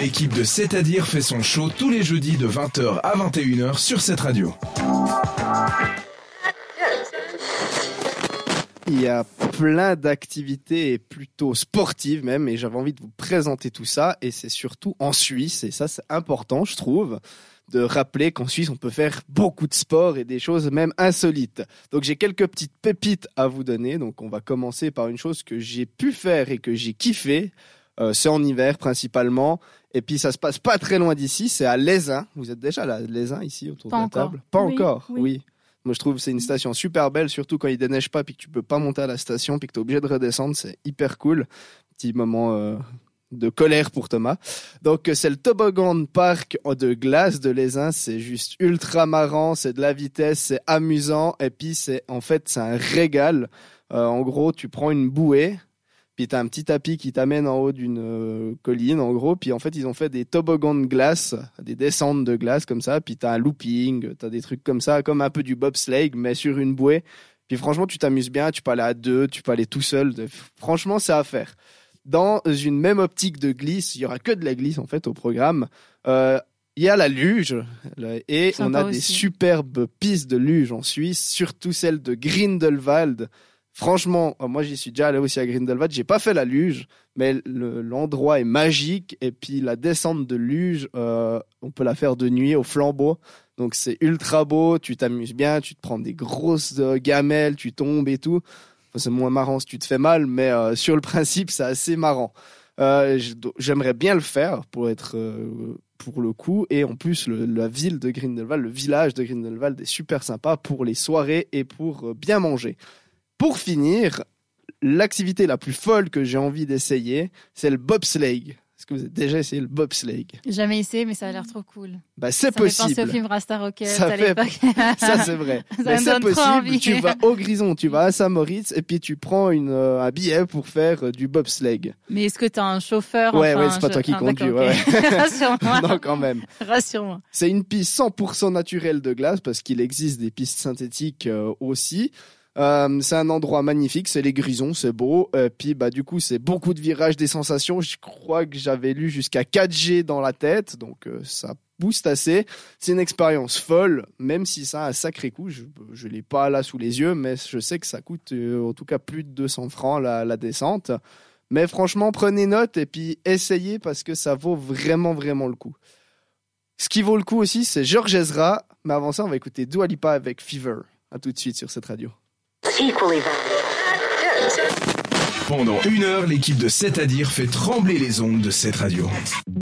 L'équipe de C'est-à-dire fait son show tous les jeudis de 20h à 21h sur cette radio. Il y a plein d'activités plutôt sportives même et j'avais envie de vous présenter tout ça et c'est surtout en Suisse et ça c'est important je trouve de rappeler qu'en Suisse on peut faire beaucoup de sport et des choses même insolites. Donc j'ai quelques petites pépites à vous donner donc on va commencer par une chose que j'ai pu faire et que j'ai kiffé. Euh, c'est en hiver principalement et puis ça se passe pas très loin d'ici, c'est à Lézin. Vous êtes déjà là, Lézin ici autour Pas de la encore. table? Pas Oui, encore, oui. oui. Moi, je trouve que c'est une station super belle, surtout quand il déneige pas, puis que tu peux pas monter à la station, puis que tu es obligé de redescendre. C'est hyper cool. Petit moment euh, de colère pour Thomas. Donc, euh, c'est le toboggan de parc de glace de Lézin. C'est juste ultra marrant. C'est de la vitesse, c'est amusant. Et puis, c'est en fait, c'est un régal. Euh, en gros, tu prends une bouée. Puis t'as un petit tapis qui t'amène en haut d'une euh, colline, en gros. Puis en fait, ils ont fait des toboggans de glace, des descentes de glace comme ça. Puis t'as un looping, t'as des trucs comme ça, comme un peu du bobsleigh, mais sur une bouée. Puis franchement, tu t'amuses bien. Tu peux aller à deux, tu peux aller tout seul. Franchement, c'est à faire. Dans une même optique de glisse, il y aura que de la glisse en fait au programme. Euh, il y a la luge et on a des superbes pistes de luge en Suisse, surtout celle de Grindelwald. Franchement, euh, moi j'y suis déjà allé aussi à Grindelwald. J'ai pas fait la luge, mais le- l'endroit est magique. Et puis la descente de luge, euh, on peut la faire de nuit au flambeau. Donc c'est ultra beau, tu t'amuses bien, tu te prends des grosses euh, gamelles, tu tombes et tout. C'est moins marrant si tu te fais mal, mais euh, sur le principe, c'est assez marrant. J'aimerais bien le faire pour être pour le coup. Et en plus, la ville de Grindelwald, le village de Grindelwald est super sympa pour les soirées et pour bien manger. Pour finir, l'activité la plus folle que j'ai envie d'essayer, c'est le bobsleigh. Est-ce que vous avez déjà essayé le bobsleigh? Jamais essayé, mais ça a l'air trop cool. Bah, c'est Ça me fait penser possible. au film Rasta Rocket Ça à fait- l'époque. Ça, c'est vrai. Ça Mais c'est possible. envie. Tu vas au Grison, tu vas à Saint-Moritz et puis tu prends une, euh, un billet pour faire euh, du bobsleigh. Mais est-ce que t'as un chauffeur? Ouais, enfin, ouais, c'est pas je- toi qui Ah, conduis, ouais. Rassure-moi. non, quand même. Rassure-moi. C'est une piste 100% naturelle de glace parce qu'il existe des pistes synthétiques euh, aussi. Euh, c'est un endroit magnifique, c'est les Grisons, c'est beau. Euh, puis bah du coup c'est beaucoup de virages, des sensations. Je crois que j'avais lu jusqu'à 4G dans la tête, donc euh, ça booste assez. C'est une expérience folle, même si ça a un sacré coût. Je je l'ai pas là sous les yeux, mais je sais que ça coûte euh, en tout cas plus de 200 francs la, descente. Mais franchement, prenez note et puis essayez parce que ça vaut vraiment vraiment le coup. Ce qui vaut le coup aussi, c'est Georges Ezra. Mais avant ça, on va écouter Dua Lipa avec Fever. À tout de suite sur cette radio. Pendant une heure, l'équipe de C'est-à-dire fait trembler les ondes de cette radio.